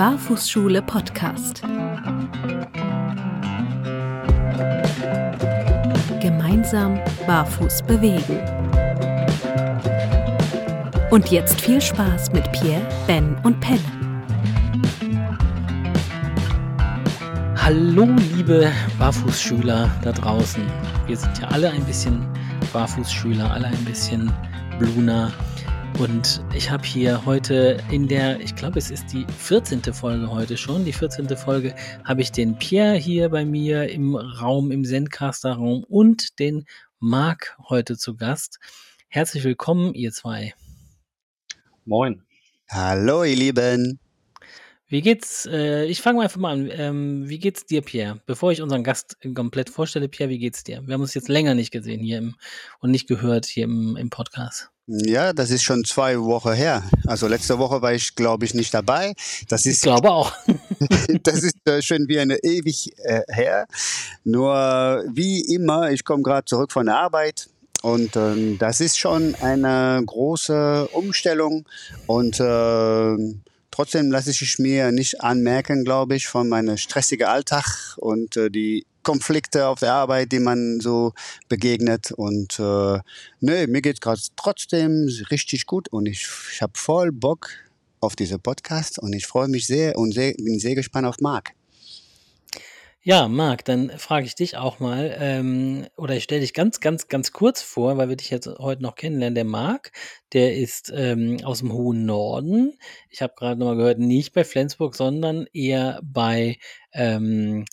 Barfußschule Podcast. Gemeinsam barfuß bewegen. Und jetzt viel Spaß mit Pierre, Ben und Pelle. Hallo, liebe Barfußschüler da draußen. Wir sind ja alle ein bisschen Barfußschüler, alle ein bisschen Bluna. Und ich habe hier heute in der, ich glaube, es ist die 14. Folge heute schon, die 14. Folge, habe ich den Pierre hier bei mir im Raum, im Zencaster-Raum und den Marc heute zu Gast. Herzlich willkommen, ihr zwei. Moin. Hallo, ihr Lieben. Wie geht's? Äh, ich fange mal einfach mal an. Ähm, wie geht's dir, Pierre? Bevor ich unseren Gast komplett vorstelle, Pierre, wie geht's dir? Wir haben uns jetzt länger nicht gesehen hier im, und nicht gehört hier im, im Podcast. Ja, das ist schon zwei Wochen her. Also letzte Woche war ich, glaube ich, nicht dabei. Das ist, ich glaube auch. das ist äh, schon wie eine ewig äh, her. Nur wie immer, ich komme gerade zurück von der Arbeit. Und ähm, das ist schon eine große Umstellung. Und äh, trotzdem lasse ich mir nicht anmerken, glaube ich, von meinem stressigen Alltag und äh, die Konflikte auf der Arbeit, die man so begegnet. Und äh, nö, mir geht gerade trotzdem richtig gut und ich, ich habe voll Bock auf diese Podcast und ich freue mich sehr und sehr, bin sehr gespannt auf Marc. Ja, Marc, dann frage ich dich auch mal, ähm, oder ich stelle dich ganz, ganz, ganz kurz vor, weil wir dich jetzt heute noch kennenlernen. Der Marc, der ist ähm, aus dem hohen Norden. Ich habe gerade nochmal gehört, nicht bei Flensburg, sondern eher bei ähm,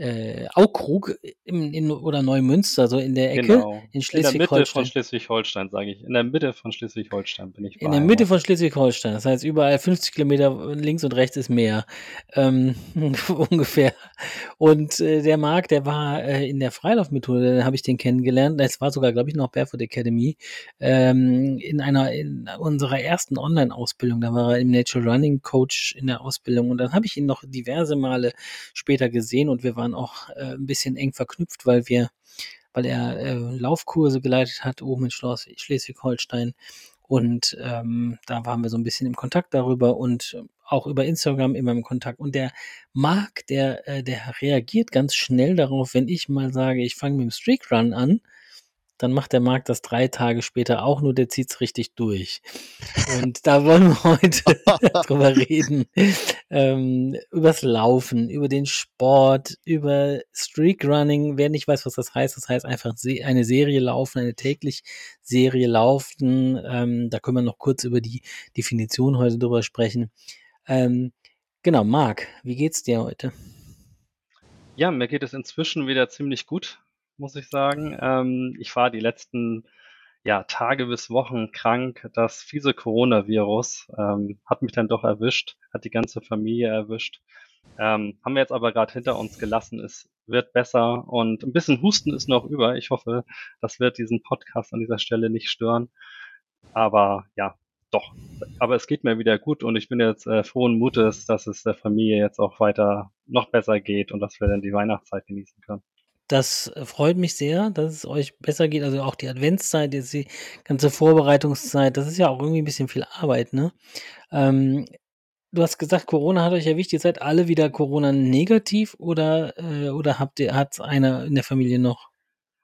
äh, Aukrug in, in, oder Neumünster, so in der Ecke Genau. in In der Mitte von Schleswig-Holstein. Sage ich. In der Mitte von Schleswig-Holstein bin ich In der Mitte von Schleswig-Holstein. Das heißt, überall 50 Kilometer links und rechts ist Meer. Ähm, ungefähr. Und äh, der Marc, der war äh, in der Freilaufmethode, da habe ich den kennengelernt. Das war sogar, glaube ich, noch Barefoot Academy. Ähm, in einer, in unserer ersten Online-Ausbildung. Da war er im Natural Running Coach in der Ausbildung. Und dann habe ich ihn noch diverse Male später gesehen und wir waren auch äh, ein bisschen eng verknüpft, weil wir weil er äh, Laufkurse geleitet hat oben in Schleswig-Holstein. Und ähm, da waren wir so ein bisschen im Kontakt darüber und auch über Instagram immer im Kontakt. Und der Marc, der, äh, der reagiert ganz schnell darauf, wenn ich mal sage, ich fange mit dem Streakrun an, dann macht der Marc das drei Tage später auch, nur der zieht's richtig durch. Und da wollen wir heute drüber reden. Ähm, übers Laufen, über den Sport, über Streakrunning. Wer nicht weiß, was das heißt, das heißt einfach eine Serie laufen, eine täglich Serie laufen. Ähm, da können wir noch kurz über die Definition heute drüber sprechen. Ähm, genau, Marc, wie geht's dir heute? Ja, mir geht es inzwischen wieder ziemlich gut, muss ich sagen. Ähm, ich war die letzten ja, Tage bis Wochen krank. Das fiese Coronavirus ähm, hat mich dann doch erwischt, hat die ganze Familie erwischt. Ähm, haben wir jetzt aber gerade hinter uns gelassen. Es wird besser und ein bisschen Husten ist noch über. Ich hoffe, das wird diesen Podcast an dieser Stelle nicht stören. Aber ja, doch. Aber es geht mir wieder gut und ich bin jetzt äh, frohen Mutes, dass es der Familie jetzt auch weiter noch besser geht und dass wir dann die Weihnachtszeit genießen können. Das äh, freut mich sehr, dass es euch besser geht. Also auch die Adventszeit, jetzt die ganze Vorbereitungszeit, das ist ja auch irgendwie ein bisschen viel Arbeit, ne? Ähm, du hast gesagt, Corona hat euch erwischt. Ihr seid alle wieder Corona negativ oder, äh, oder habt ihr, hat einer in der Familie noch?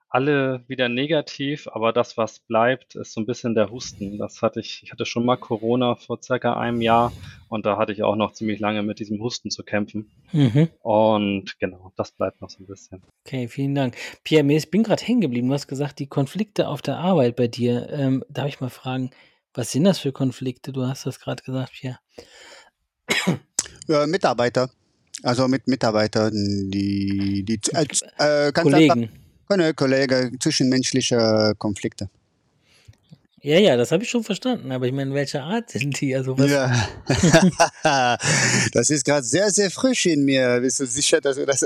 Alle wieder negativ, aber das, was bleibt, ist so ein bisschen der Husten. Das hatte ich, ich hatte schon mal Corona vor circa einem Jahr und da hatte ich auch noch ziemlich lange mit diesem Husten zu kämpfen. Mhm. Und genau, das bleibt noch so ein bisschen. Okay, vielen Dank. Pierre, mir ist- ich bin gerade hängen geblieben. Du hast gesagt, die Konflikte auf der Arbeit bei dir. Ähm, darf ich mal fragen, was sind das für Konflikte? Du hast das gerade gesagt, Pierre. Äh, Mitarbeiter. Also mit Mitarbeitern, die, die äh, äh, ganz einfach Kollegen. Keine Kollegen, zwischenmenschliche Konflikte. Ja, ja, das habe ich schon verstanden. Aber ich meine, welche Art sind die? Also was? Ja. das ist gerade sehr, sehr frisch in mir. Bist du sicher, dass du das.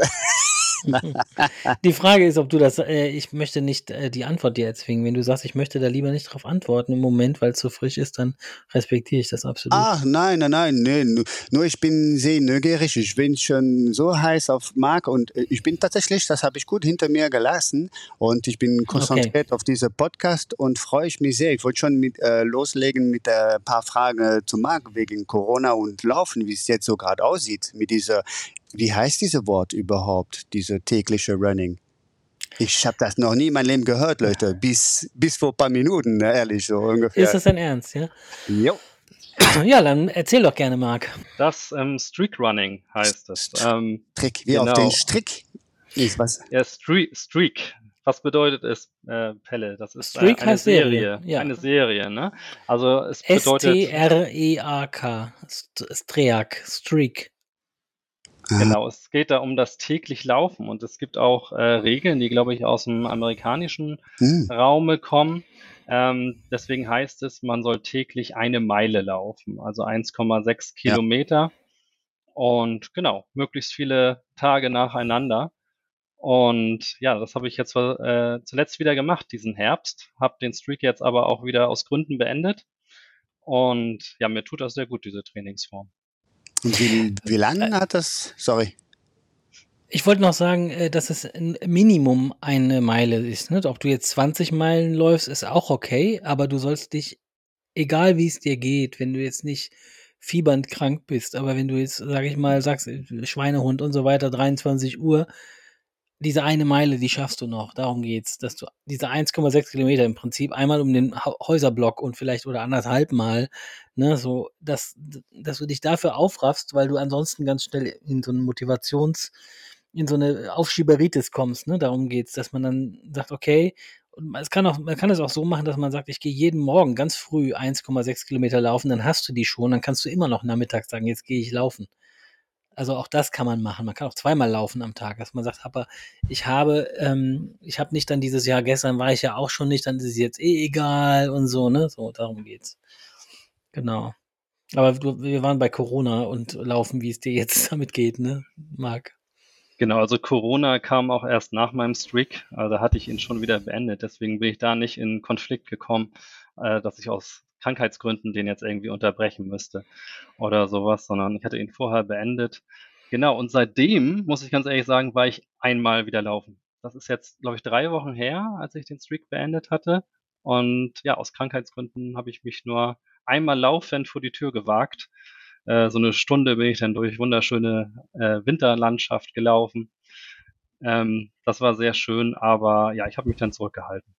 Die Frage ist, ob du das, äh, ich möchte nicht äh, die Antwort dir erzwingen. Wenn du sagst, ich möchte da lieber nicht drauf antworten im Moment, weil es so frisch ist, dann respektiere ich das absolut. Ach, nein, nein, nein, nee, nu- nur ich bin sehr neugierig. Ich bin schon so heiß auf Marc und äh, ich bin tatsächlich, das habe ich gut hinter mir gelassen und ich bin konzentriert auf diese Podcast und freue ich mich sehr. Ich wollte schon mit, äh, loslegen mit ein paar Fragen zu Marc wegen Corona und Laufen, wie es jetzt so gerade aussieht mit dieser, wie heißt dieses Wort überhaupt, diese tägliche Running? Ich habe das noch nie in meinem Leben gehört, Leute, bis, bis vor ein paar Minuten, ne, ehrlich, so ungefähr. Ist das dein Ernst, ja? Jo. Ja, dann erzähl doch gerne, Marc. Das ähm, Streak Running heißt es. Ähm, Trick, wie auf Genau. den Strick. Ist was? ja, Streak, Streak. Was bedeutet es, äh, Pelle? Das ist Streak eine heißt Serie, Serie. ja. Eine Serie, ne? Also es bedeutet S-T-R-E-A-K. St- Streak. Streak. Genau, es geht da um das täglich Laufen und es gibt auch äh, Regeln, die, glaube ich, aus dem amerikanischen Hm. Raume kommen. Ähm, deswegen heißt es, man soll täglich eine Meile laufen, also 1,6 Ja. Kilometer. Und genau, möglichst viele Tage nacheinander. Und ja, das habe ich jetzt äh, zuletzt wieder gemacht, diesen Herbst. Habe den Streak jetzt aber auch wieder aus Gründen beendet. Und ja, mir tut das sehr gut, diese Trainingsform. Und wie, wie Äh, lange hat das? Sorry. Ich wollte noch sagen, äh, dass es ein Minimum eine Meile ist. Ne? Ob du jetzt 20 Meilen läufst, ist auch okay, aber du sollst dich, egal wie es dir geht, wenn du jetzt nicht fiebernd krank bist, aber wenn du jetzt, sag ich mal, sagst, äh, Schweinehund und so weiter, 23 Uhr, diese eine Meile, die schaffst du noch. Darum geht's, dass du diese 1,6 Kilometer im Prinzip einmal um den Häuserblock und vielleicht oder anderthalb Mal, ne, so, dass, dass du dich dafür aufraffst, weil du ansonsten ganz schnell in so einen Motivations, in so eine Aufschieberitis kommst, ne? Darum geht's, dass man dann sagt, okay, und es kann auch, man kann es auch so machen, dass man sagt, ich gehe jeden Morgen ganz früh 1,6 Kilometer laufen, dann hast du die schon, dann kannst du immer noch nachmittags sagen, jetzt gehe ich laufen. Also auch das kann man machen. Man kann auch zweimal laufen am Tag, dass man sagt, aber ich habe, ähm, ich habe nicht dann dieses Jahr, gestern war ich ja auch schon nicht, dann ist es jetzt eh egal und so, ne? So, darum geht's. Genau. Aber du, wir waren bei Corona und laufen, wie es dir jetzt damit geht, ne, Marc? Genau, also Corona kam auch erst nach meinem Streak, also hatte ich ihn schon wieder beendet. Deswegen bin ich da nicht in Konflikt gekommen, äh, dass ich aus Krankheitsgründen den jetzt irgendwie unterbrechen müsste oder sowas, sondern ich hatte ihn vorher beendet. Genau, und seitdem, muss ich ganz ehrlich sagen, war ich einmal wieder laufen. Das ist jetzt, glaube ich, drei Wochen her, als ich den Streak beendet hatte. Und ja, aus Krankheitsgründen habe ich mich nur einmal laufend vor die Tür gewagt. Äh, so eine Stunde bin ich dann durch wunderschöne äh, Winterlandschaft gelaufen. Ähm, das war sehr schön, aber ja, ich habe mich dann zurückgehalten.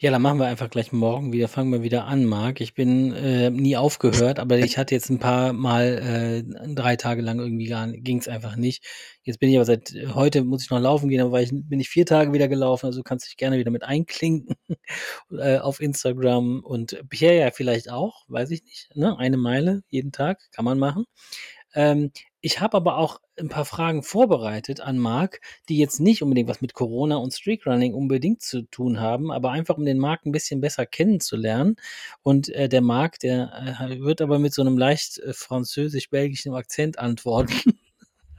Ja, dann machen wir einfach gleich morgen wieder, fangen wir wieder an, Marc. Ich bin äh, nie aufgehört, aber ich hatte jetzt ein paar Mal äh, drei Tage lang irgendwie gar ging es einfach nicht. Jetzt bin ich aber seit heute muss ich noch laufen gehen, aber ich, bin ich vier Tage wieder gelaufen, also kannst dich gerne wieder mit einklinken äh, auf Instagram und Pierre ja vielleicht auch, weiß ich nicht, ne? Eine Meile jeden Tag kann man machen. Ähm, ich habe aber auch ein paar Fragen vorbereitet an Marc, die jetzt nicht unbedingt was mit Corona und Streakrunning unbedingt zu tun haben, aber einfach um den Marc ein bisschen besser kennenzulernen. Und äh, der Marc, der äh, wird aber mit so einem leicht äh, französisch-belgischen Akzent antworten.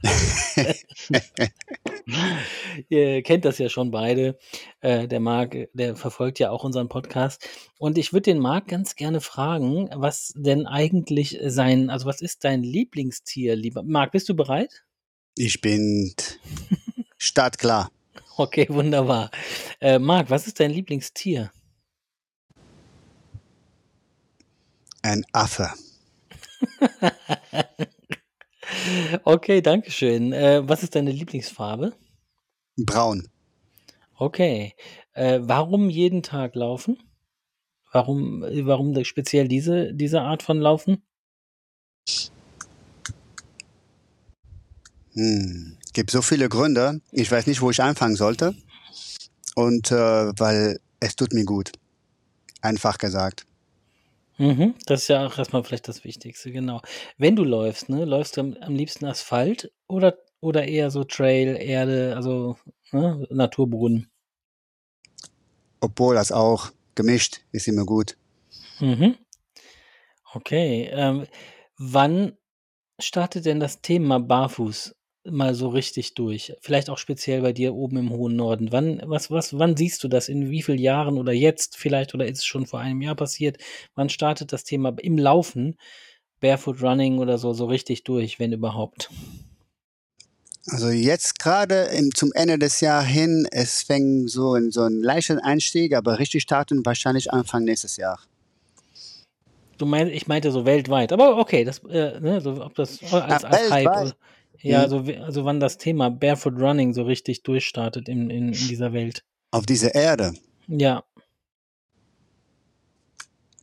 Ihr kennt das ja schon beide. Äh, der Marc, der verfolgt ja auch unseren Podcast. Und ich würde den Marc ganz gerne fragen, was denn eigentlich sein, also was ist dein Lieblingstier, lieber Marc, bist du bereit? Ich bin startklar. Okay, wunderbar. Äh, Marc, was ist dein Lieblingstier? Ein Affe. Okay, danke schön. Äh, was ist deine Lieblingsfarbe? Braun. Okay. Äh, warum jeden Tag laufen? Warum, äh, warum speziell diese, diese Art von Laufen? Hm. Gibt so viele Gründe. Ich weiß nicht, wo ich anfangen sollte. Und äh, weil es tut mir gut. Einfach gesagt. Mhm, das ist ja auch erstmal vielleicht das Wichtigste, genau. Wenn du läufst, ne, läufst du am, am liebsten Asphalt oder, oder eher so Trail, Erde, also ne, Naturboden? Obwohl das auch gemischt ist immer gut. Mhm. Okay. Ähm, wann startet denn das Thema Barfuß mal so richtig durch? Vielleicht auch speziell bei dir oben im hohen Norden. Wann, was, was, wann siehst du das? In wie vielen Jahren oder jetzt vielleicht oder ist es schon vor einem Jahr passiert? Wann startet das Thema im Laufen, Barefoot Running oder so, so richtig durch, wenn überhaupt? Also jetzt gerade zum Ende des Jahres hin, es fängt so in so einen leichten Einstieg, aber richtig starten wahrscheinlich Anfang nächstes Jahr. Du meinst, ich meinte so weltweit, aber okay, das, äh, ne, so, ob das als, als Hype, weltweit. oder- ja, Mhm. so, wie- also wann das Thema Barefoot Running so richtig durchstartet in, in, in dieser Welt. Auf dieser Erde. Ja,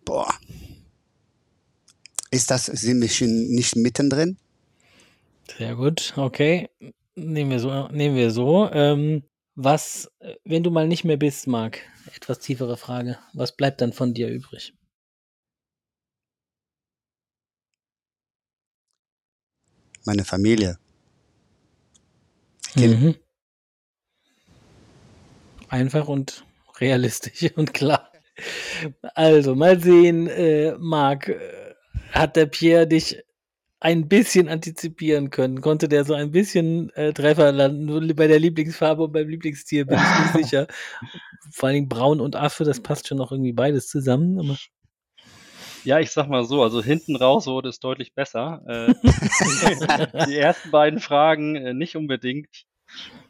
Boah. Ist das, sind wir schon nicht mittendrin? sehr gut, okay. Nehmen wir so, nehmen wir so. Ähm, was, wenn du mal nicht mehr bist, Marc, etwas tiefere Frage, was bleibt dann von dir übrig? Meine Familie. Mhm. Einfach und realistisch und klar. Also, mal sehen, äh, Marc, äh, hat der Pierre dich ein bisschen antizipieren können? Konnte der so ein bisschen äh, Treffer landen? Bei der Lieblingsfarbe und beim Lieblingstier bin ich nicht sicher. Vor allen Dingen Braun und Affe, das passt schon noch irgendwie beides zusammen. Ja, ich sag mal so, also hinten raus wurde es deutlich besser. Äh, die ersten beiden Fragen äh, nicht unbedingt.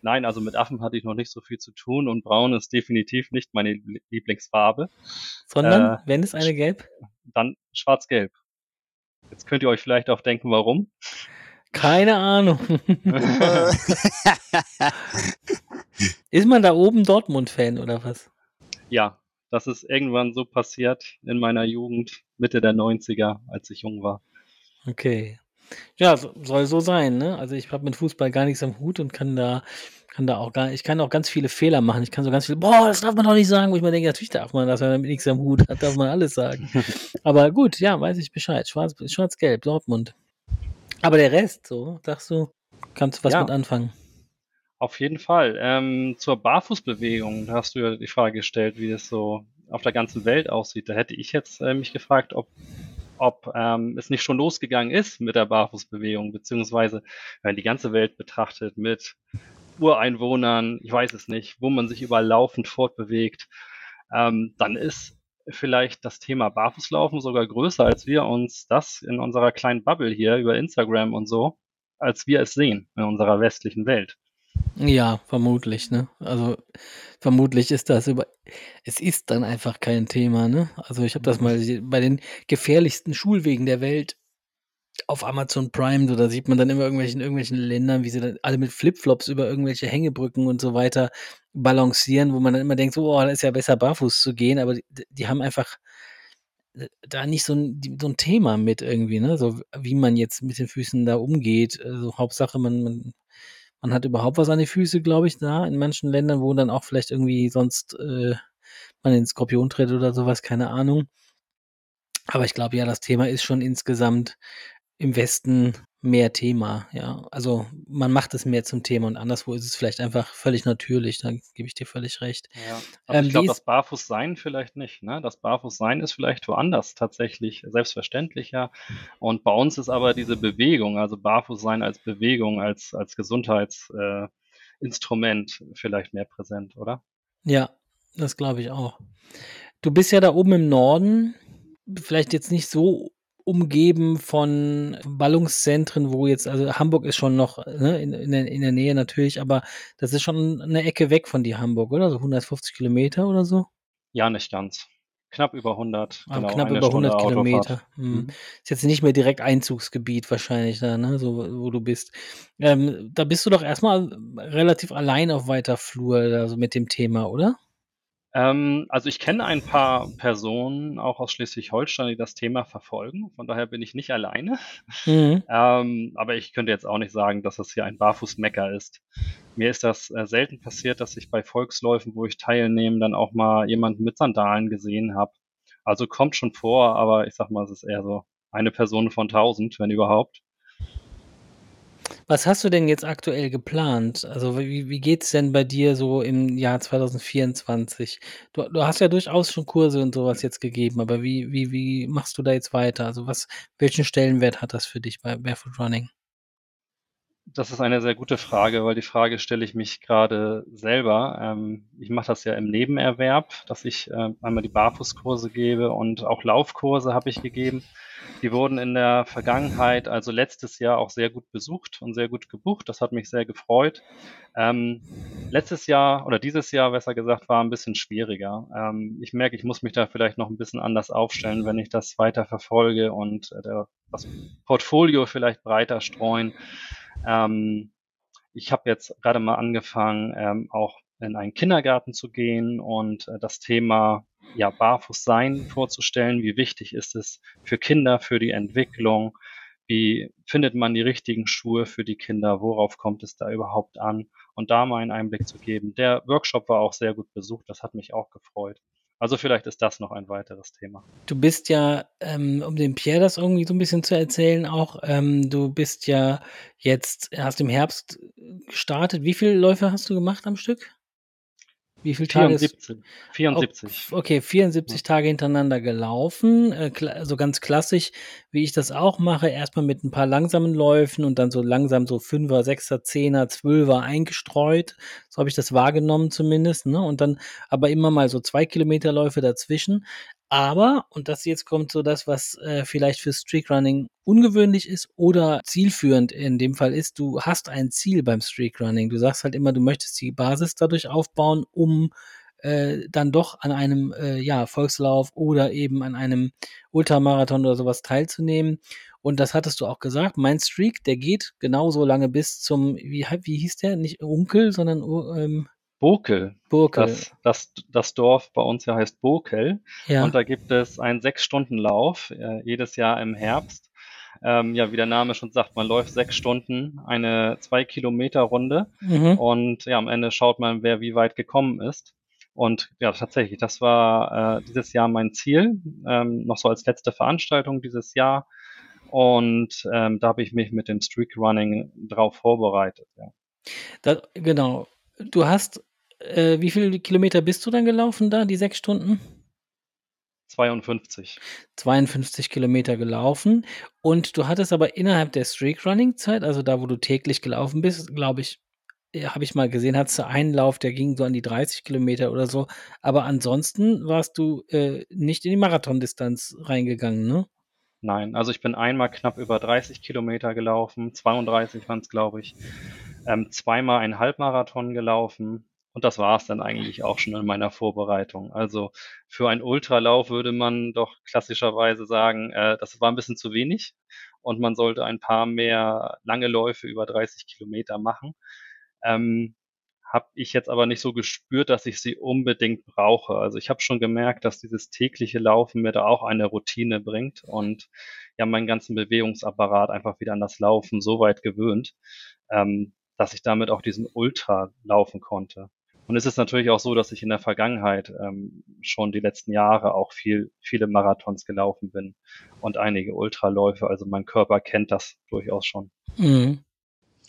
Nein, also mit Affen hatte ich noch nicht so viel zu tun und Braun ist definitiv nicht meine Liebl- Lieblingsfarbe. sondern, Äh, wenn es eine gäbe? Dann schwarz-gelb. Jetzt könnt ihr euch vielleicht auch denken, warum. Keine Ahnung. Ist man da oben Dortmund-Fan oder was? Ja, das ist irgendwann so passiert in meiner Jugend, Mitte der 90er, als ich jung war. Okay. Ja, so, soll so sein, ne? Also ich habe mit Fußball gar nichts am Hut und kann da, kann da auch gar, ich kann auch ganz viele Fehler machen. Ich kann so ganz viele, boah, das darf man doch nicht sagen, wo ich mir denke, natürlich darf man das, wenn man damit nichts am Hut hat, darf man alles sagen. Aber gut, ja, weiß ich Bescheid. Schwarz, schwarz-gelb, Dortmund. Aber der Rest, so, sagst du, kannst du was Ja. mit anfangen? Auf jeden Fall. Ähm, zur Barfußbewegung, da hast du ja die Frage gestellt, wie das so auf der ganzen Welt aussieht. Da hätte ich jetzt äh, mich gefragt, ob, ob ähm, es nicht schon losgegangen ist mit der Barfußbewegung, beziehungsweise wenn die ganze Welt betrachtet mit Ureinwohnern, ich weiß es nicht, wo man sich überall laufend fortbewegt, ähm, dann ist vielleicht das Thema Barfußlaufen sogar größer, als wir uns das in unserer kleinen Bubble hier über Instagram und so, als wir es sehen in unserer westlichen Welt. Ja, vermutlich, ne? Also vermutlich ist das über. Es ist dann einfach kein Thema, ne? Also ich habe das mal se- bei den gefährlichsten Schulwegen der Welt auf Amazon Prime, so da sieht man dann immer irgendwelchen irgendwelchen Ländern, wie sie dann alle mit Flipflops über irgendwelche Hängebrücken und so weiter balancieren, wo man dann immer denkt, so, oh, da ist ja besser barfuß zu gehen, aber die, die haben einfach da nicht so ein, die, so ein Thema mit irgendwie, ne? So wie man jetzt mit den Füßen da umgeht. Also Hauptsache, man, man man hat überhaupt was an die Füße, glaube ich, da in manchen Ländern, wo dann auch vielleicht irgendwie sonst äh, man den Skorpion tritt oder sowas, keine Ahnung. Aber ich glaube ja, das Thema ist schon insgesamt im Westen mehr Thema, ja. Also man macht es mehr zum Thema und anderswo ist es vielleicht einfach völlig natürlich, da gebe ich dir völlig recht. Ja, also Ähm, ich glaube, das Barfußsein vielleicht nicht. Ne? Das Barfußsein ist vielleicht woanders tatsächlich selbstverständlicher. Und bei uns ist aber diese Bewegung, also Barfußsein als Bewegung, als, als Gesundheitsinstrument äh, vielleicht mehr präsent, oder? Ja, das glaube ich auch. Du bist ja da oben im Norden, vielleicht jetzt nicht so umgeben von Ballungszentren, wo jetzt, also Hamburg ist schon noch ne, in, in, der, in der Nähe natürlich, aber das ist schon eine Ecke weg von dir, Hamburg, oder? So 150 Kilometer oder so? Ja, nicht ganz. Knapp über 100. Ah, genau, knapp über Stunde 100 Autofahrt. Kilometer. Hm. Mhm. Ist jetzt nicht mehr direkt Einzugsgebiet wahrscheinlich da, ne, so wo du bist. Ähm, da bist du doch erstmal relativ allein auf weiter Flur, also mit dem Thema, oder? Ähm, also ich kenne ein paar Personen auch aus Schleswig-Holstein, die das Thema verfolgen. Von daher bin ich nicht alleine. Mhm. Ähm, aber ich könnte jetzt auch nicht sagen, dass das hier ein Barfußmecker ist. Mir ist das äh, selten passiert, dass ich bei Volksläufen, wo ich teilnehme, dann auch mal jemanden mit Sandalen gesehen habe. Also kommt schon vor, aber ich sag mal, es ist eher so eine Person von tausend, wenn überhaupt. Was hast du denn jetzt aktuell geplant? Also wie, wie geht's denn bei dir so im Jahr 2024? Du, du hast ja durchaus schon Kurse und sowas jetzt gegeben, aber wie, wie, wie machst du da jetzt weiter? Also was, welchen Stellenwert hat das für dich bei Barefoot Running? Das ist eine sehr gute Frage, weil die Frage stelle ich mich gerade selber. Ähm, ich mache das ja im Nebenerwerb, dass ich äh, einmal die Barfußkurse gebe und auch Laufkurse habe ich gegeben. Die wurden in der Vergangenheit, also letztes Jahr, auch sehr gut besucht und sehr gut gebucht. Das hat mich sehr gefreut. Ähm, letztes Jahr oder dieses Jahr, besser gesagt, war ein bisschen schwieriger. Ähm, ich merke, ich muss mich da vielleicht noch ein bisschen anders aufstellen, wenn ich das weiter verfolge und äh, das Portfolio vielleicht breiter streuen. Ähm, ich habe jetzt gerade mal angefangen, ähm, auch in einen Kindergarten zu gehen und äh, das Thema ja, Barfußsein vorzustellen. Wie wichtig ist es für Kinder, für die Entwicklung? Wie findet man die richtigen Schuhe für die Kinder? Worauf kommt es da überhaupt an? Und da mal einen Einblick zu geben. Der Workshop war auch sehr gut besucht. Das hat mich auch gefreut. Also vielleicht ist das noch ein weiteres Thema. Du bist ja, ähm, um dem Pierre das irgendwie so ein bisschen zu erzählen, auch, ähm, du bist ja jetzt, hast im Herbst gestartet. Wie viele Läufe hast du gemacht am Stück? Wie viele Tage? 74. 74. Okay, 74 ja. Tage hintereinander gelaufen. Also ganz klassisch, wie ich das auch mache. Erstmal mit ein paar langsamen Läufen und dann so langsam so Fünfer, Sechser, Zehner, Zwölfer eingestreut. So habe ich das wahrgenommen zumindest. Ne? Und dann aber immer mal so zwei Kilometerläufe dazwischen. Aber, und das jetzt kommt so das, was äh, vielleicht für Streakrunning ungewöhnlich ist oder zielführend in dem Fall ist, du hast ein Ziel beim Streakrunning. Du sagst halt immer, du möchtest die Basis dadurch aufbauen, um äh, dann doch an einem äh, ja, Volkslauf oder eben an einem Ultramarathon oder sowas teilzunehmen. Und das hattest du auch gesagt. Mein Streak, der geht genauso lange bis zum, wie, wie hieß der? Nicht Onkel, sondern ähm, Bokel. Bokel. Das, das, das Dorf bei uns ja heißt Bokel. Ja. Und da gibt es einen Sechs-Stunden-Lauf äh, jedes Jahr im Herbst. Ähm, ja, wie der Name schon sagt, man läuft sechs Stunden, eine zwei Kilometer Runde Mhm. und ja, am Ende schaut man, wer wie weit gekommen ist. Und ja, tatsächlich, das war äh, dieses Jahr mein Ziel, ähm, noch so als letzte Veranstaltung dieses Jahr. Und ähm, da habe ich mich mit dem Streak Running drauf vorbereitet. Ja. Da, genau. Du hast äh, wie viele Kilometer bist du dann gelaufen da, die sechs Stunden? 52. 52 Kilometer gelaufen. Und du hattest aber innerhalb der Streak-Running-Zeit, also da, wo du täglich gelaufen bist, glaube ich, ja, habe ich mal gesehen, hattest du einen Lauf, der ging so an die 30 Kilometer oder so. Aber ansonsten warst du äh, nicht in die Marathondistanz reingegangen, ne? Nein, also ich bin einmal knapp über 30 Kilometer gelaufen, 32 waren es, glaube ich. Ähm, zweimal einen Halbmarathon gelaufen und das war es dann eigentlich auch schon in meiner Vorbereitung. Also für einen Ultralauf würde man doch klassischerweise sagen, äh, das war ein bisschen zu wenig und man sollte ein paar mehr lange Läufe über 30 Kilometer machen. Ähm, habe ich jetzt aber nicht so gespürt, dass ich sie unbedingt brauche. Also ich habe schon gemerkt, dass dieses tägliche Laufen mir da auch eine Routine bringt und ja meinen ganzen Bewegungsapparat einfach wieder an das Laufen so weit gewöhnt, ähm, dass ich damit auch diesen Ultra laufen konnte. Und es ist natürlich auch so, dass ich in der Vergangenheit ähm, schon die letzten Jahre auch viel, viele Marathons gelaufen bin und einige Ultraläufe. Also mein Körper kennt das durchaus schon. Mhm.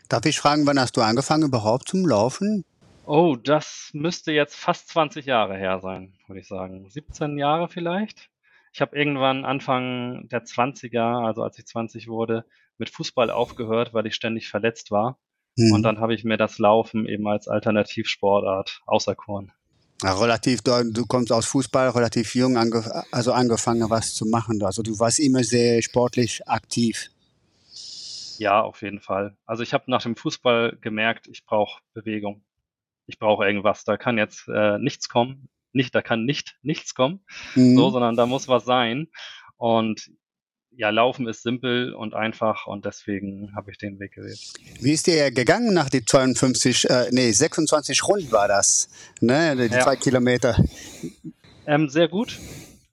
Darf ich fragen, wann hast du angefangen überhaupt zum Laufen? Oh, das müsste jetzt fast 20 Jahre her sein, würde ich sagen. 17 Jahre vielleicht. Ich habe irgendwann Anfang der 20er, also als ich 20 wurde, mit Fußball aufgehört, weil ich ständig verletzt war. Hm. Und dann habe ich mir das Laufen eben als Alternativsportart auserkoren. Ja, relativ, du, du kommst aus Fußball, relativ jung, ange, also angefangen was zu machen. Also du warst immer sehr sportlich aktiv. Ja, auf jeden Fall. Also ich habe nach dem Fußball gemerkt, ich brauche Bewegung. Ich brauche irgendwas. Da kann jetzt äh, nichts kommen. Nicht, da kann nicht nichts kommen, Mhm. so, sondern da muss was sein. Und ja, Laufen ist simpel und einfach und deswegen habe ich den Weg gewählt. Wie ist dir gegangen nach die 52, äh, nee, 26 Runden war das, ne, die Ja. zwei Kilometer. Ähm, sehr gut.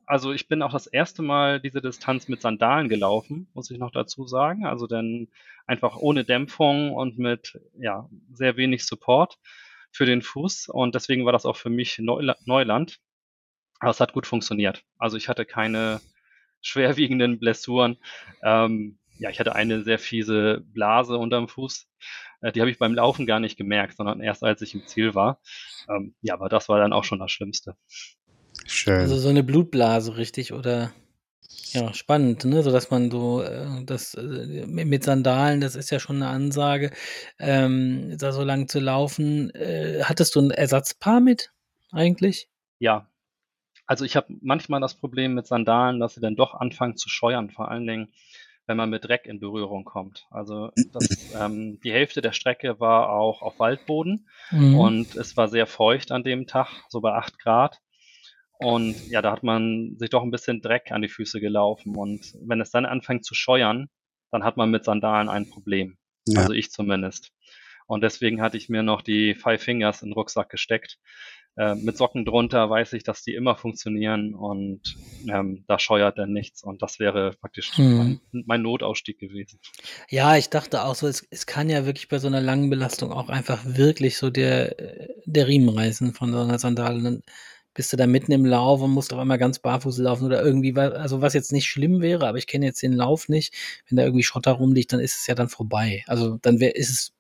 Also ich bin auch das erste Mal diese Distanz mit Sandalen gelaufen, muss ich noch dazu sagen. Also dann einfach ohne Dämpfung und mit ja, sehr wenig Support für den Fuß. Und deswegen war das auch für mich Neula Neuland. Aber es hat gut funktioniert. Also ich hatte keine schwerwiegenden Blessuren. Ähm, ja, ich hatte eine sehr fiese Blase unterm Fuß. Äh, die habe ich beim Laufen gar nicht gemerkt, sondern erst als ich im Ziel war. Ähm, ja, aber das war dann auch schon das Schlimmste. Schön. Also so eine Blutblase, richtig? Oder? Ja, spannend, ne? So dass man so, äh, das äh, mit Sandalen, das ist ja schon eine Ansage, ähm, da so lang zu laufen. Äh, hattest du ein Ersatzpaar mit eigentlich? Ja. Also, ich habe manchmal das Problem mit Sandalen, dass sie dann doch anfangen zu scheuern, vor allen Dingen, wenn man mit Dreck in Berührung kommt. Also, das, ähm, die Hälfte der Strecke war auch auf Waldboden Mhm. und es war sehr feucht an dem Tag, so bei acht Grad. Und ja, da hat man sich doch ein bisschen Dreck an die Füße gelaufen. Und wenn es dann anfängt zu scheuern, dann hat man mit Sandalen ein Problem. Ja. Also ich zumindest. Und deswegen hatte ich mir noch die Five Fingers in den Rucksack gesteckt. Äh, mit Socken drunter weiß ich, dass die immer funktionieren und ähm, da scheuert dann nichts. Und das wäre praktisch Mhm. mein, mein Notausstieg gewesen. Ja, ich dachte auch so, es, es kann ja wirklich bei so einer langen Belastung auch einfach wirklich so der, der Riemen reißen von so einer Sandale. Und Dann bist du da mitten im Lauf und musst auf einmal ganz barfuß laufen oder irgendwie, also was jetzt nicht schlimm wäre, aber ich kenne jetzt den Lauf nicht. Wenn da irgendwie Schotter rumliegt, dann ist es ja dann vorbei. Also dann wär, ist es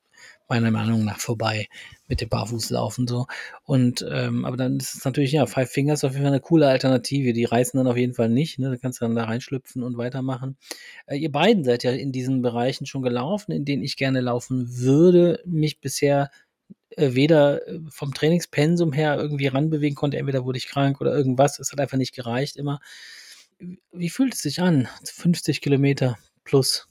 meiner Meinung nach vorbei mit dem Barfußlaufen so. Und ähm, aber dann ist es natürlich, ja, Five Fingers auf jeden Fall eine coole Alternative. Die reißen dann auf jeden Fall nicht, ne? Da kannst du dann da reinschlüpfen und weitermachen. Äh, ihr beiden seid ja in diesen Bereichen schon gelaufen, in denen ich gerne laufen würde, mich bisher äh, weder äh, vom Trainingspensum her irgendwie ranbewegen konnte, entweder wurde ich krank oder irgendwas, es hat einfach nicht gereicht immer. Wie fühlt es sich an? 50 Kilometer plus.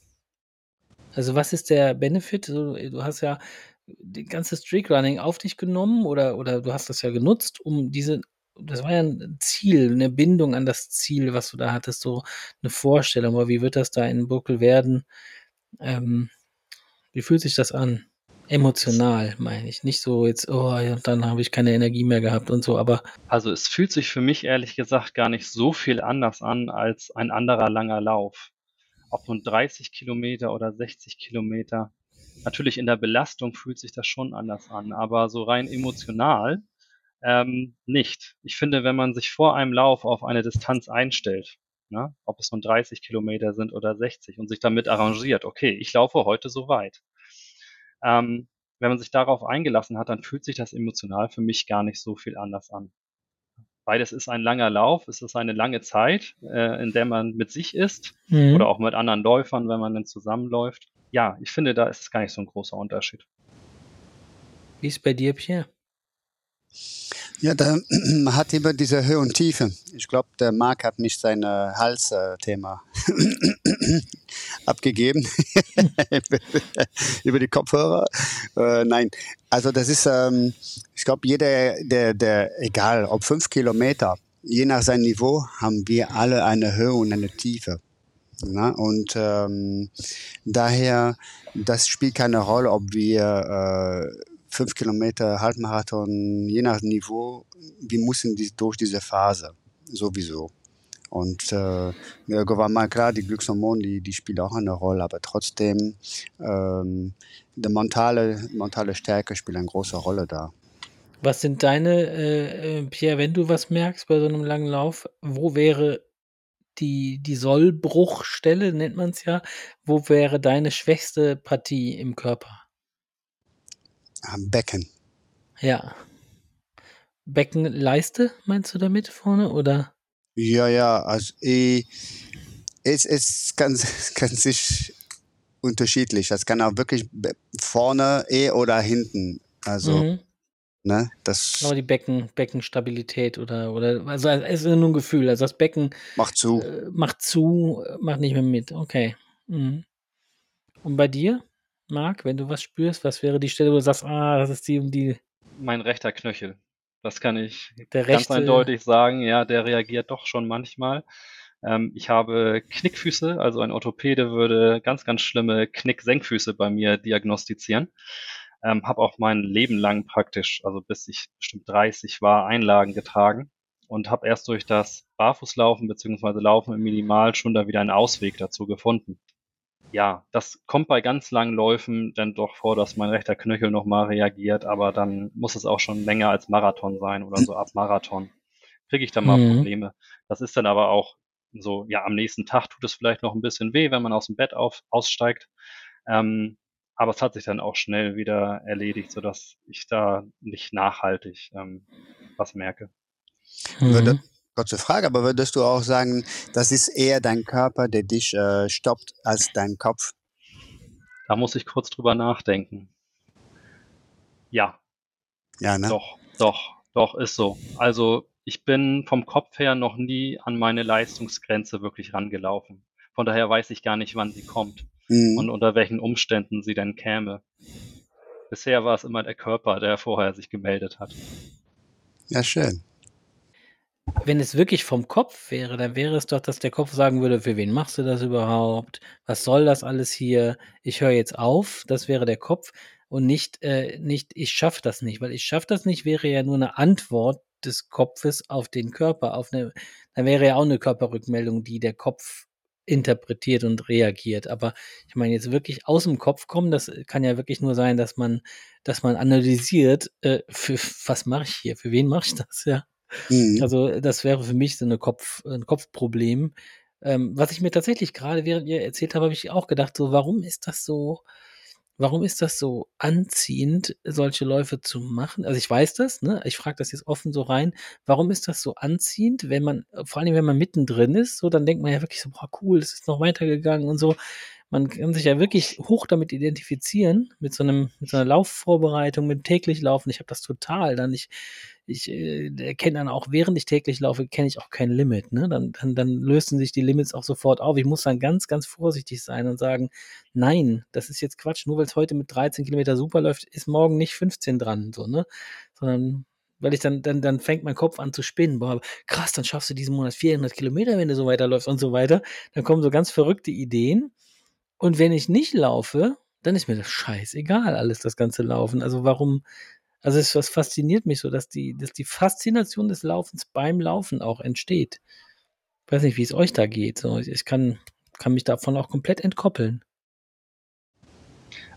Also was ist der Benefit? Du hast ja die ganze Streakrunning auf dich genommen oder, oder du hast das ja genutzt, um diese, das war ja ein Ziel, eine Bindung an das Ziel, was du da hattest, so eine Vorstellung, aber wie wird das da in Buckel werden? Ähm, wie fühlt sich das an? Emotional, meine ich. Nicht so jetzt, oh, ja, dann habe ich keine Energie mehr gehabt und so, aber Also es fühlt sich für mich ehrlich gesagt gar nicht so viel anders an als ein anderer langer Lauf. Ob nun 30 Kilometer oder 60 Kilometer. Natürlich in der Belastung fühlt sich das schon anders an, aber so rein emotional ähm, nicht. Ich finde, wenn man sich vor einem Lauf auf eine Distanz einstellt, ne, ob es nun 30 Kilometer sind oder 60 und sich damit arrangiert, okay, ich laufe heute so weit. Ähm, wenn man sich darauf eingelassen hat, dann fühlt sich das emotional für mich gar nicht so viel anders an. Beides ist ein langer Lauf, es ist eine lange Zeit, äh, in der man mit sich ist Mhm. oder auch mit anderen Läufern, wenn man dann zusammenläuft. Ja, ich finde, da ist es gar nicht so ein großer Unterschied. wie ist bei dir, Pierre? Ja, da hat immer diese Höhe und Tiefe. Ich glaube, der Marc hat nicht sein äh, Halsthema abgegeben über die Kopfhörer. Äh, nein, also das ist, ähm, ich glaube, jeder, der, der, egal, ob fünf Kilometer, je nach seinem Niveau, haben wir alle eine Höhe und eine Tiefe. Na? Und ähm, daher, das spielt keine Rolle, ob wir äh, fünf Kilometer Halbmarathon, je nach Niveau, wir müssen die, durch diese Phase sowieso. Und äh, mal klar, die Glückshormone, die, die spielen auch eine Rolle, aber trotzdem, ähm, die mentale, mentale Stärke spielt eine große Rolle da. Was sind deine, äh, äh, Pierre, wenn du was merkst bei so einem langen Lauf, wo wäre die, die Sollbruchstelle, nennt man es ja, wo wäre deine schwächste Partie im Körper? Am Becken. Ja. Beckenleiste, meinst du damit vorne? Oder? Ja, ja, also eh, es ist ganz, ganz sich unterschiedlich. Das kann auch wirklich vorne eh oder hinten. Also, Mhm. Ne, das Aber die Becken, Beckenstabilität oder, oder, also es ist nur ein Gefühl. Also das Becken macht zu. äh, macht zu, macht nicht mehr mit. Okay. Mhm. Und bei dir, Marc, wenn du was spürst, was wäre die Stelle, wo du sagst, ah, das ist die um die, Mein rechter Knöchel, das kann ich der ganz rechte. eindeutig sagen, ja, der reagiert doch schon manchmal. Ähm, ich habe Knickfüße, also ein Orthopäde würde ganz, ganz schlimme Knick-Senkfüße bei mir diagnostizieren. Ähm, habe auch mein Leben lang praktisch, also bis ich bestimmt 30 war, Einlagen getragen und habe erst durch das Barfußlaufen beziehungsweise Laufen im Minimal schon da wieder einen Ausweg dazu gefunden. Ja, das kommt bei ganz langen Läufen dann doch vor, dass mein rechter Knöchel nochmal reagiert, aber dann muss es auch schon länger als Marathon sein oder so ab Marathon. Kriege ich da mal Mhm. Probleme. Das ist dann aber auch so, ja, am nächsten Tag tut es vielleicht noch ein bisschen weh, wenn man aus dem Bett auf, aussteigt. Ähm, aber es hat sich dann auch schnell wieder erledigt, sodass ich da nicht nachhaltig ähm, was merke. Mhm. Kurze Frage, aber würdest du auch sagen, das ist eher dein Körper, der dich äh, stoppt, als dein Kopf? Da muss ich kurz drüber nachdenken. Ja. Ja, ne? Doch, doch, doch, ist so. Also ich bin vom Kopf her noch nie an meine Leistungsgrenze wirklich rangelaufen. Von daher weiß ich gar nicht, wann sie kommt mhm. und unter welchen Umständen sie denn käme. Bisher war es immer der Körper, der vorher sich gemeldet hat. Ja, schön. Wenn es wirklich vom Kopf wäre, dann wäre es doch, dass der Kopf sagen würde, für wen machst du das überhaupt? Was soll das alles hier? Ich höre jetzt auf. Das wäre der Kopf und nicht, äh, nicht ich schaffe das nicht, weil ich schaffe das nicht wäre ja nur eine Antwort des Kopfes auf den Körper, auf eine, dann wäre ja auch eine Körperrückmeldung, die der Kopf interpretiert und reagiert. Aber ich meine, jetzt wirklich aus dem Kopf kommen, das kann ja wirklich nur sein, dass man, dass man analysiert, äh, für was mache ich hier, für wen mache ich das, ja. Mhm. Also das wäre für mich so eine Kopf, ein Kopfproblem. Ähm, was ich mir tatsächlich gerade, während ihr erzählt habt, habe ich auch gedacht, so, warum ist das so, warum ist das so anziehend, solche Läufe zu machen? Also ich weiß das, ne? Ich frage das jetzt offen so rein. Warum ist das so anziehend, wenn man, vor allem wenn man mittendrin ist, so, dann denkt man ja wirklich so, boah, cool, es ist noch weitergegangen und so. Man kann sich ja wirklich hoch damit identifizieren, mit so einem, mit so einer Laufvorbereitung, mit täglich Laufen. Ich habe das total. Dann ich, ich äh, erkenne dann auch, während ich täglich laufe, kenne ich auch kein Limit. Ne? Dann, dann, dann lösen sich die Limits auch sofort auf. Ich muss dann ganz, ganz vorsichtig sein und sagen, nein, das ist jetzt Quatsch. Nur weil es heute mit 13 Kilometer super läuft, ist morgen nicht 15 dran, so, ne? Sondern weil ich dann, dann, dann fängt mein Kopf an zu spinnen. Boah, krass, dann schaffst du diesen Monat 400 Kilometer, wenn du so weiterläufst und so weiter. Dann kommen so ganz verrückte Ideen. Und wenn ich nicht laufe, dann ist mir das scheißegal, alles das ganze Laufen. Also warum, also es, das fasziniert mich so, dass die, dass die Faszination des Laufens beim Laufen auch entsteht. Ich weiß nicht, wie es euch da geht. So, ich kann, kann mich davon auch komplett entkoppeln.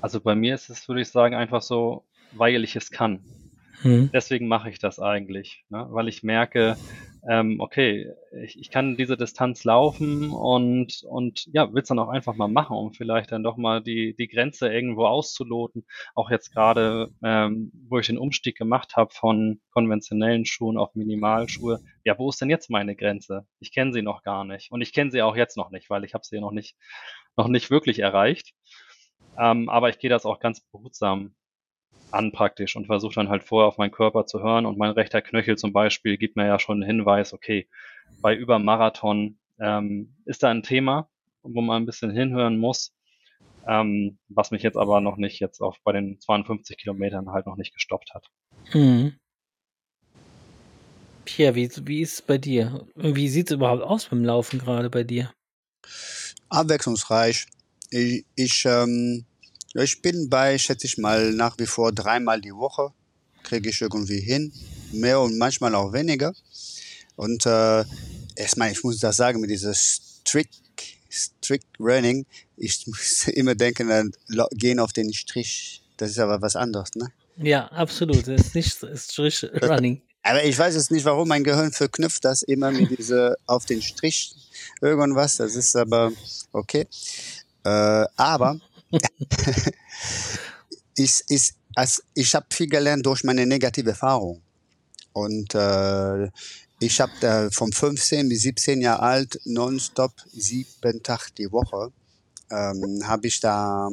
Also bei mir ist es, würde ich sagen, einfach so, weil ich es kann. Hm. Deswegen mache ich das eigentlich, ne? weil ich merke, ähm, okay, ich, ich kann diese Distanz laufen und, und ja, will es dann auch einfach mal machen, um vielleicht dann doch mal die, die Grenze irgendwo auszuloten. Auch jetzt gerade, ähm, wo ich den Umstieg gemacht habe von konventionellen Schuhen auf Minimalschuhe. Ja, wo ist denn jetzt meine Grenze? Ich kenne sie noch gar nicht. Und ich kenne sie auch jetzt noch nicht, weil ich habe sie noch nicht, noch nicht wirklich erreicht. Ähm, aber ich gehe das auch ganz behutsam an praktisch und versuche dann halt vorher auf meinen Körper zu hören und mein rechter Knöchel zum Beispiel gibt mir ja schon einen Hinweis, okay, bei über Marathon ähm, ist da ein Thema, wo man ein bisschen hinhören muss, ähm, was mich jetzt aber noch nicht jetzt auf bei den 52 Kilometern halt noch nicht gestoppt hat. Mhm. Pierre, wie, wie ist es bei dir? Wie sieht es überhaupt aus beim Laufen gerade bei dir? Abwechslungsreich. Ich, ich ähm, ich bin bei, schätze ich mal, nach wie vor dreimal die Woche. Kriege ich irgendwie hin. Mehr und manchmal auch weniger. Und äh, erstmal, ich muss das sagen, mit dieser Strict, Strict Running, ich muss immer denken, dann gehen auf den Strich. Das ist aber was anderes, ne? Ja, absolut. Das ist nicht Strich Running. Aber ich weiß jetzt nicht, warum mein Gehirn verknüpft das immer mit dieser auf den Strich irgendwas. Das ist aber okay. Äh, aber ist, ist, also ich habe viel gelernt durch meine negative Erfahrung. Und äh, ich habe da von 15 bis 17 Jahre alt nonstop sieben Tage die Woche ähm, habe ich da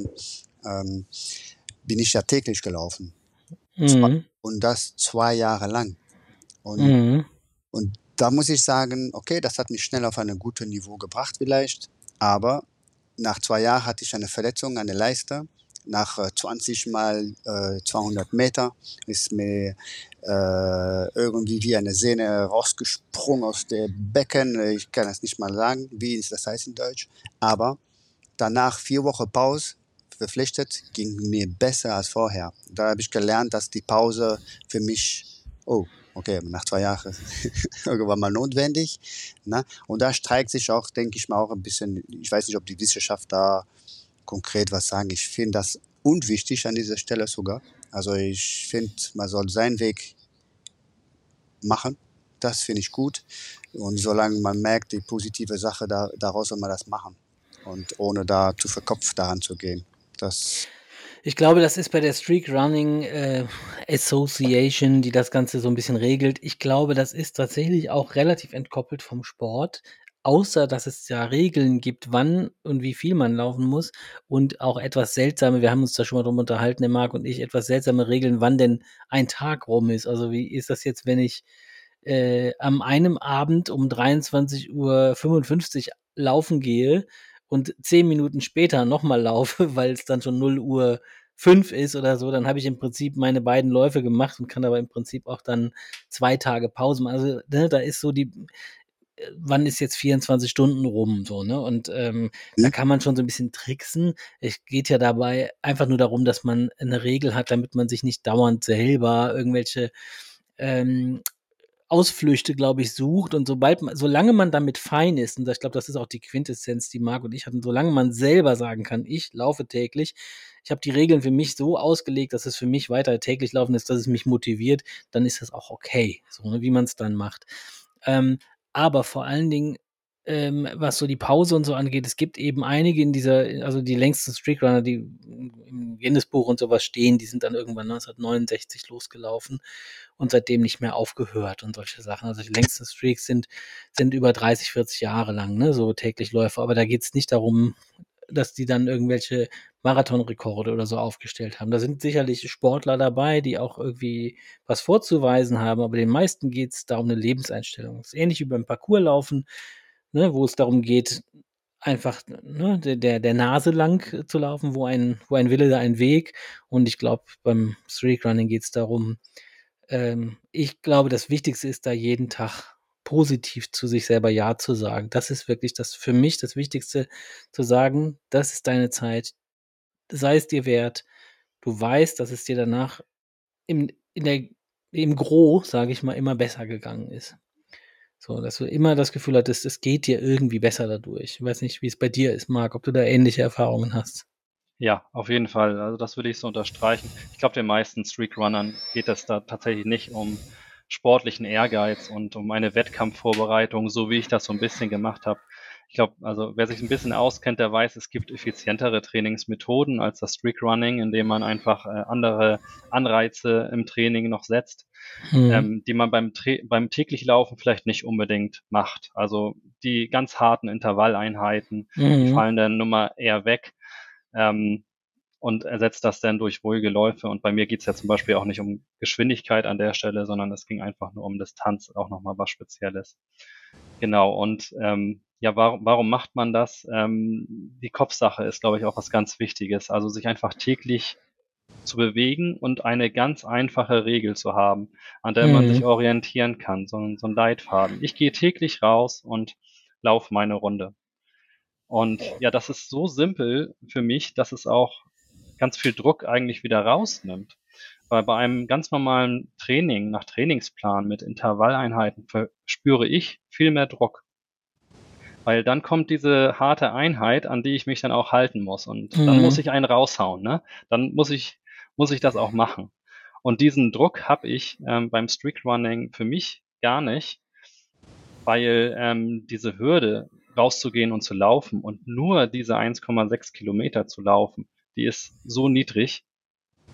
ähm, bin ich da täglich gelaufen mhm. und das zwei Jahre lang und, mhm. und da muss ich sagen okay das hat mich schnell auf ein gutes Niveau gebracht vielleicht aber nach zwei Jahren hatte ich eine Verletzung an der Leiste. Nach 20 äh, mal äh, 200 Meter ist mir äh, irgendwie wie eine Sehne rausgesprungen aus dem Becken. Ich kann es nicht mal sagen, wie ist das heißt in Deutsch. Aber danach vier Wochen Pause verpflichtet, ging mir besser als vorher. Da habe ich gelernt, dass die Pause für mich, oh, okay, nach zwei Jahren irgendwann mal notwendig. Ne? Und da streikt sich auch, denke ich mal, auch ein bisschen, ich weiß nicht, ob die Wissenschaft da konkret was sagen. Ich finde das unwichtig an dieser Stelle sogar. Also ich finde, man soll seinen Weg machen. Das finde ich gut. Und solange man merkt, die positive Sache da, daraus soll man das machen. Und ohne da zu verkopft daran zu gehen. Das Ich glaube, das ist bei der Streak Running äh, Association, die das Ganze so ein bisschen regelt. Ich glaube, das ist tatsächlich auch relativ entkoppelt vom Sport, außer dass es ja Regeln gibt, wann und wie viel man laufen muss und auch etwas seltsame, wir haben uns da schon mal drum unterhalten, der Marc und ich, etwas seltsame Regeln, wann denn ein Tag rum ist. Also wie ist das jetzt, wenn ich äh, am einem Abend um 23:55 Uhr laufen gehe und zehn Minuten später nochmal laufe, weil es dann schon 0 Uhr 5 ist oder so, dann habe ich im Prinzip meine beiden Läufe gemacht und kann aber im Prinzip auch dann zwei Tage Pause machen. Also, ne, da ist so die, äh, wann ist jetzt 24 Stunden rum, so, ne? Und ähm, da Mhm. kann man schon so ein bisschen tricksen. Es geht ja dabei einfach nur darum, dass man eine Regel hat, damit man sich nicht dauernd selber irgendwelche ähm, Ausflüchte, glaube ich, sucht und sobald man solange man damit fein ist, und ich glaube, das ist auch die Quintessenz, die Marc und ich hatten, solange man selber sagen kann: „Ich laufe täglich. Ich habe die Regeln für mich so ausgelegt, dass es für mich weiter täglich laufen ist, dass es mich motiviert“, dann ist das auch okay, so, ne, wie man's dann macht. Ähm, aber vor allen Dingen, ähm, was so die Pause und so angeht, es gibt eben einige in dieser also die längsten Streakrunner, die im Guinness-Buch und so was stehen, die sind dann irgendwann 1969 losgelaufen und seitdem nicht mehr aufgehört und solche Sachen. Also die längsten Streaks sind sind über 30, 40 Jahre lang, ne, so täglich Läufe. Aber da geht's nicht darum, dass die dann irgendwelche Marathonrekorde oder so aufgestellt haben. Da sind sicherlich Sportler dabei, die auch irgendwie was vorzuweisen haben, aber den meisten geht's da um 'ne Lebenseinstellung. ist ähnlich wie beim Parcourslaufen, ne, wo es darum geht, einfach, ne, der der Nase lang zu laufen, wo ein wo ein Wille, da ein Weg. Und ich glaube, beim Streakrunning geht's darum ähm, ich glaube, das Wichtigste ist da jeden Tag positiv zu sich selber Ja zu sagen. Das ist wirklich das für mich das Wichtigste, zu sagen: „Das ist deine Zeit. Sei es dir wert. Du weißt, dass es dir danach im in der im Gros, sage ich mal, immer besser gegangen ist.“ So, dass du immer das Gefühl hattest, es geht dir irgendwie besser dadurch. Ich weiß nicht, wie es bei dir ist, Marc, ob du da ähnliche Erfahrungen hast? Ja, auf jeden Fall. Also das würde ich so unterstreichen. Ich glaube, den meisten Streakrunnern geht es da tatsächlich nicht um sportlichen Ehrgeiz und um eine Wettkampfvorbereitung, so wie ich das so ein bisschen gemacht habe. Ich glaube, also wer sich ein bisschen auskennt, der weiß, es gibt effizientere Trainingsmethoden als das Streakrunning, indem man einfach äh, andere Anreize im Training noch setzt, Mhm. ähm, die man beim, beim täglich Laufen vielleicht nicht unbedingt macht. Also die ganz harten Intervalleinheiten, die Mhm. fallen dann nun mal eher weg ähm, und ersetzt das dann durch ruhige Läufe. Und bei mir geht's ja zum Beispiel auch nicht um Geschwindigkeit an der Stelle, sondern es ging einfach nur um Distanz, auch nochmal was Spezielles. Genau, und ähm, ja, warum, warum macht man das? Ähm, die Kopfsache ist, glaube ich, auch was ganz Wichtiges. Also sich einfach täglich zu bewegen und eine ganz einfache Regel zu haben, an der man Mhm. sich orientieren kann, so, ein- so ein Leitfaden. Ich gehe täglich raus und laufe meine Runde. Und ja, das ist so simpel für mich, dass es auch ganz viel Druck eigentlich wieder rausnimmt. Weil bei einem ganz normalen Training nach Trainingsplan mit Intervalleinheiten verspüre ich viel mehr Druck. Weil dann kommt diese harte Einheit, an die ich mich dann auch halten muss. Und dann Mhm. muss ich einen raushauen. Ne? Dann muss ich, muss ich das auch machen. Und diesen Druck habe ich ähm, beim Streakrunning für mich gar nicht, weil ähm, diese Hürde rauszugehen und zu laufen und nur diese 1,6 Kilometer zu laufen, die ist so niedrig,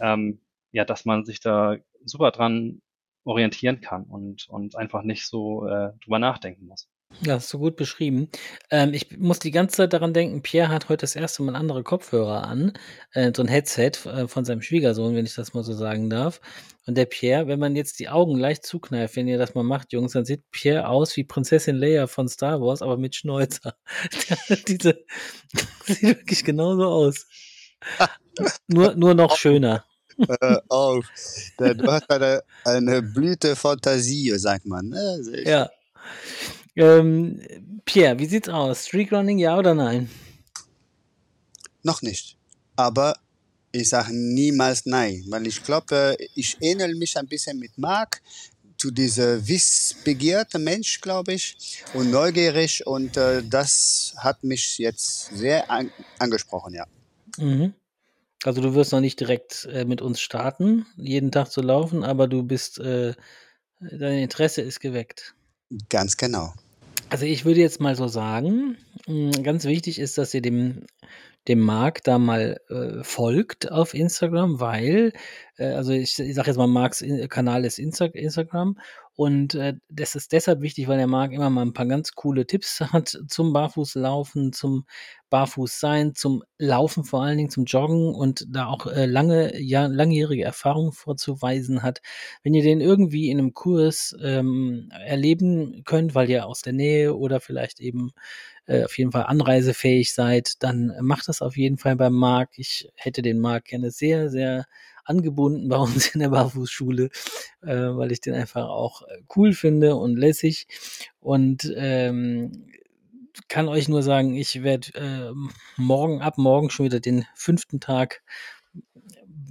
ähm, ja, dass man sich da super dran orientieren kann und, und einfach nicht so äh, drüber nachdenken muss. Ja, hast du gut beschrieben. Ähm, ich muss die ganze Zeit daran denken, Pierre hat heute das erste Mal andere Kopfhörer an, äh, so ein Headset äh, von seinem Schwiegersohn, wenn ich das mal so sagen darf. Und der Pierre, wenn man jetzt die Augen leicht zukneift, wenn ihr das mal macht, Jungs, dann sieht Pierre aus wie Prinzessin Leia von Star Wars, aber mit Schnäuzer. Diese sieht wirklich genauso aus. Nur, nur noch schöner. Äh, auf. Du hast eine, eine Blüte Fantasie, sagt man. Ne? Ja. Ähm, Pierre, wie sieht's aus? Streakrunning, ja oder nein? Noch nicht. Aber ich sage niemals nein, weil ich glaube, ich ähnel mich ein bisschen mit Marc zu dieser wissbegierte Mensch, glaube ich, und neugierig und äh, das hat mich jetzt sehr an angesprochen, ja. Mhm. Also du wirst noch nicht direkt äh, mit uns starten, jeden Tag zu laufen, aber du bist, äh, dein Interesse ist geweckt. Ganz genau. Also ich würde jetzt mal so sagen, mh, ganz wichtig ist, dass ihr dem dem Marc da mal äh, folgt auf Instagram, weil, äh, also ich, ich sage jetzt mal, Marcs Kanal ist Insta Instagram und äh, das ist deshalb wichtig, weil der Marc immer mal ein paar ganz coole Tipps hat zum Barfußlaufen, zum Barfußsein, zum Laufen vor allen Dingen, zum Joggen und da auch äh, lange, ja, langjährige Erfahrung vorzuweisen hat. Wenn ihr den irgendwie in einem Kurs ähm, erleben könnt, weil ihr aus der Nähe oder vielleicht eben äh, auf jeden Fall anreisefähig seid, dann macht das auf jeden Fall beim Marc. Ich hätte den Marc gerne sehr, sehr angebunden bei uns in der Barfußschule, äh, weil ich den einfach auch äh, cool finde und lässig. Und ähm, kann euch nur sagen, ich werde äh, morgen, ab morgen schon wieder den fünften Tag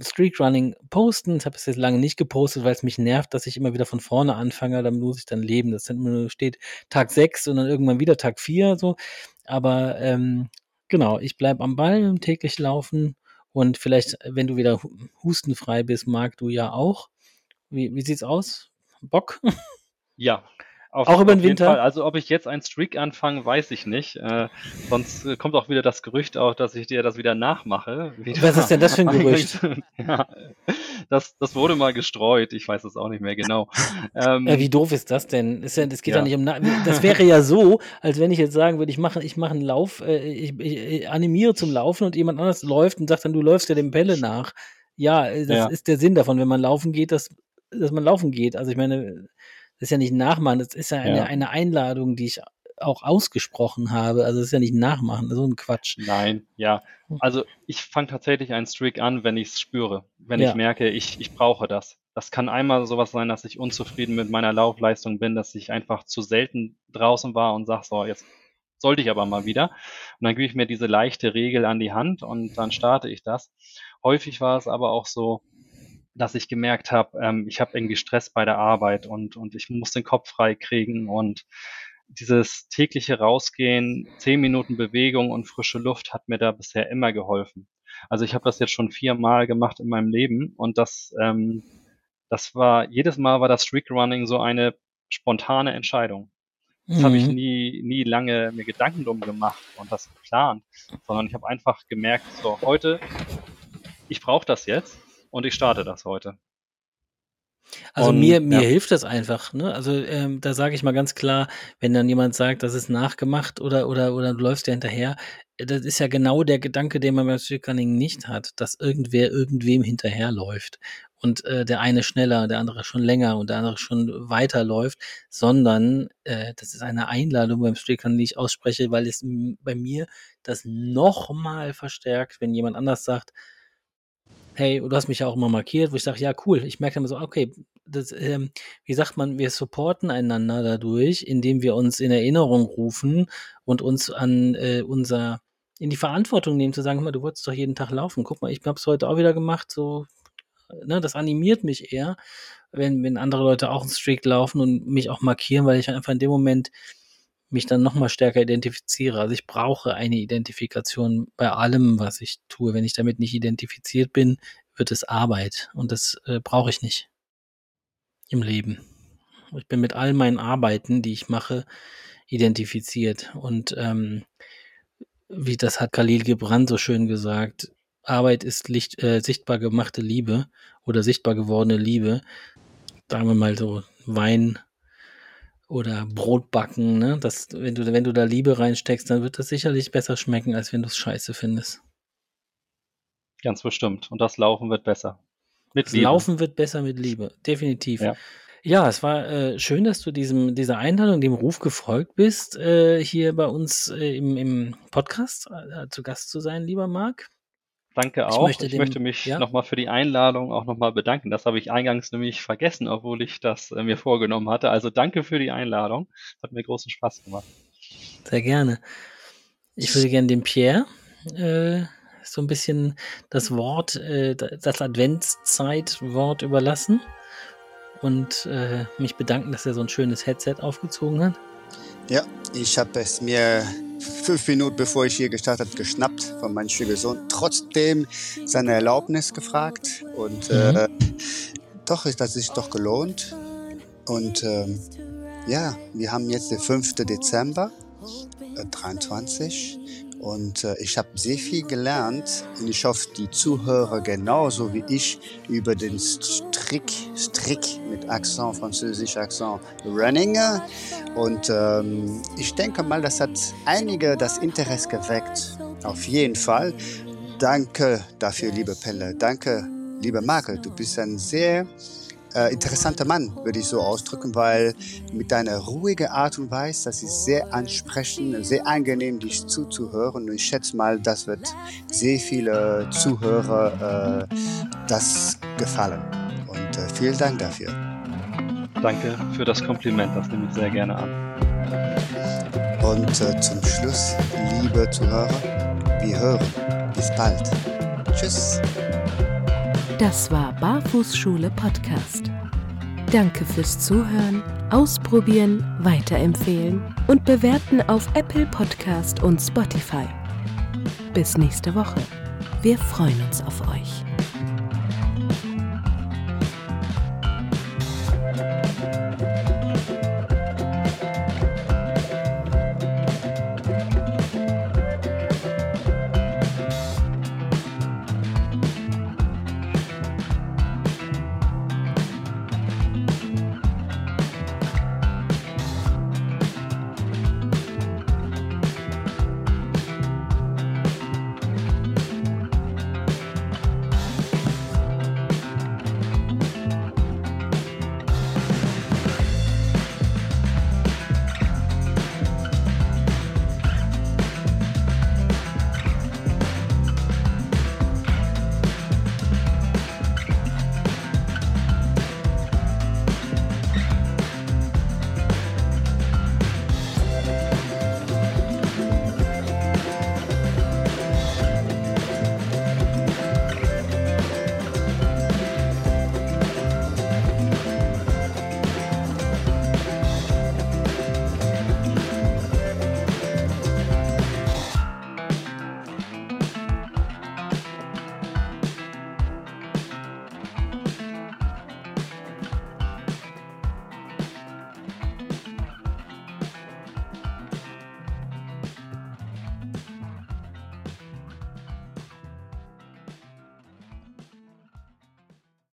Streakrunning posten. Ich habe es jetzt lange nicht gepostet, weil es mich nervt, dass ich immer wieder von vorne anfange. Da muss ich dann leben. Das dann nur steht Tag 6 und dann irgendwann wieder Tag 4. So. Aber ähm, genau, ich bleibe am Ball täglich Laufen und vielleicht, wenn du wieder hustenfrei bist, Marc, du ja auch. Wie, wie sieht's aus? Bock? Ja, auf, auch über den Winter? Fall. Also ob ich jetzt einen Streak anfange, weiß ich nicht. Äh, sonst äh, kommt auch wieder das Gerücht auf, dass ich dir das wieder nachmache. Wieder. Was ist denn das für ein Gerücht? ja, das, das wurde mal gestreut. Ich weiß es auch nicht mehr genau. Ähm, ja, wie doof ist das denn? Das, ja, das geht ja. nicht um. Na das wäre ja so, als wenn ich jetzt sagen würde, ich mache ich mach einen Lauf, äh, ich, ich, animiere zum Laufen und jemand anders läuft und sagt dann, du läufst ja dem Pelle nach. Ja, das ja. ist der Sinn davon, wenn man laufen geht, dass, dass man laufen geht. Also ich meine, das ist ja nicht Nachmachen, das ist ja eine, ja. eine Einladung, die ich auch ausgesprochen habe. Also das ist ja nicht Nachmachen, so ein Quatsch. Nein, ja. Hm. Also ich fange tatsächlich einen Streak an, wenn ich es spüre, wenn ja. ich merke, ich, ich brauche das. Das kann einmal sowas sein, dass ich unzufrieden mit meiner Laufleistung bin, dass ich einfach zu selten draußen war und sage, so, jetzt sollte ich aber mal wieder. Und dann gebe ich mir diese leichte Regel an die Hand und dann starte ich das. Häufig war es aber auch so, dass ich gemerkt habe, ähm, ich habe irgendwie Stress bei der Arbeit und, und ich muss den Kopf frei kriegen und dieses tägliche Rausgehen, zehn Minuten Bewegung und frische Luft hat mir da bisher immer geholfen. Also ich habe das jetzt schon viermal gemacht in meinem Leben und das, ähm, das war, jedes Mal war das Streak Running so eine spontane Entscheidung. Das mhm. habe ich nie, nie lange mir Gedanken drum gemacht und das geplant, sondern ich habe einfach gemerkt, so heute, ich brauche das jetzt und ich starte das heute. Also und, mir, mir ja. hilft das einfach. Ne? Also ähm, da sage ich mal ganz klar, wenn dann jemand sagt, das ist nachgemacht oder oder oder du läufst ja hinterher, äh, das ist ja genau der Gedanke, den man beim Streetgunning nicht hat, dass irgendwer irgendwem hinterherläuft und äh, der eine schneller, der andere schon länger und der andere schon weiter läuft, sondern äh, das ist eine Einladung beim Streetgunning, die ich ausspreche, weil es bei mir das nochmal verstärkt, wenn jemand anders sagt, hey, du hast mich ja auch immer markiert, wo ich sage, ja, cool. Ich merke dann so, okay, das, ähm, wie sagt man, wir supporten einander dadurch, indem wir uns in Erinnerung rufen und uns an äh, unser, in die Verantwortung nehmen, zu sagen, mal, du wolltest doch jeden Tag laufen. Guck mal, ich habe es heute auch wieder gemacht, so, ne, das animiert mich eher, wenn, wenn andere Leute auch einen Streak laufen und mich auch markieren, weil ich einfach in dem Moment mich dann nochmal stärker identifiziere. Also ich brauche eine Identifikation bei allem, was ich tue. Wenn ich damit nicht identifiziert bin, wird es Arbeit und das äh, brauche ich nicht im Leben. Ich bin mit all meinen Arbeiten, die ich mache, identifiziert und ähm, wie das hat Khalil Gebran so schön gesagt, Arbeit ist Licht, äh, sichtbar gemachte Liebe oder sichtbar gewordene Liebe. Sagen wir mal so Wein oder Brot backen, ne? Das, wenn du, wenn du da Liebe reinsteckst, dann wird das sicherlich besser schmecken, als wenn du es scheiße findest. Ganz bestimmt. Und das Laufen wird besser. Mit das Liebe. Laufen wird besser mit Liebe, definitiv. Ja. Ja, es war äh, schön, dass du diesem, dieser Einladung, dem Ruf gefolgt bist, äh, hier bei uns äh, im, im Podcast äh, zu Gast zu sein, lieber Marc. Danke auch. Ich möchte, ich dem, möchte mich ja? nochmal für die Einladung auch nochmal bedanken. Das habe ich eingangs nämlich vergessen, obwohl ich das äh, mir vorgenommen hatte. Also danke für die Einladung. Hat mir großen Spaß gemacht. Sehr gerne. Ich würde gerne dem Pierre äh, so ein bisschen das Wort, äh, das Adventszeitwort überlassen und äh, mich bedanken, dass er so ein schönes Headset aufgezogen hat. Ja, ich habe es mir fünf Minuten bevor ich hier gestartet habe, geschnappt von meinem Schwiegersohn. Trotzdem seine Erlaubnis gefragt und mhm. äh, doch ist das sich doch gelohnt. Und ähm, ja, wir haben jetzt den 5. Dezember äh, 23 Und äh, ich habe sehr viel gelernt und ich hoffe, die Zuhörer genauso wie ich über den Strick, Strick mit Akzent, französisch Akzent Running. Und ähm, ich denke mal, das hat einige das Interesse geweckt. Auf jeden Fall. Danke dafür, liebe Pelle. Danke, liebe Marke. Du bist ein sehr äh, interessanter Mann, würde ich so ausdrücken, weil mit deiner ruhigen Art und Weise, das ist sehr ansprechend, sehr angenehm, dich zuzuhören. Und ich schätze mal, das wird sehr viele Zuhörer äh, das gefallen. Und äh, vielen Dank dafür. Danke für das Kompliment, das nehme ich sehr gerne an. Und äh, zum Schluss, liebe Zuhörer, wir hören. Bis bald. Tschüss. Das war Barfußschule Podcast. Danke fürs Zuhören, Ausprobieren, Weiterempfehlen und Bewerten auf Apple Podcast und Spotify. Bis nächste Woche. Wir freuen uns auf euch.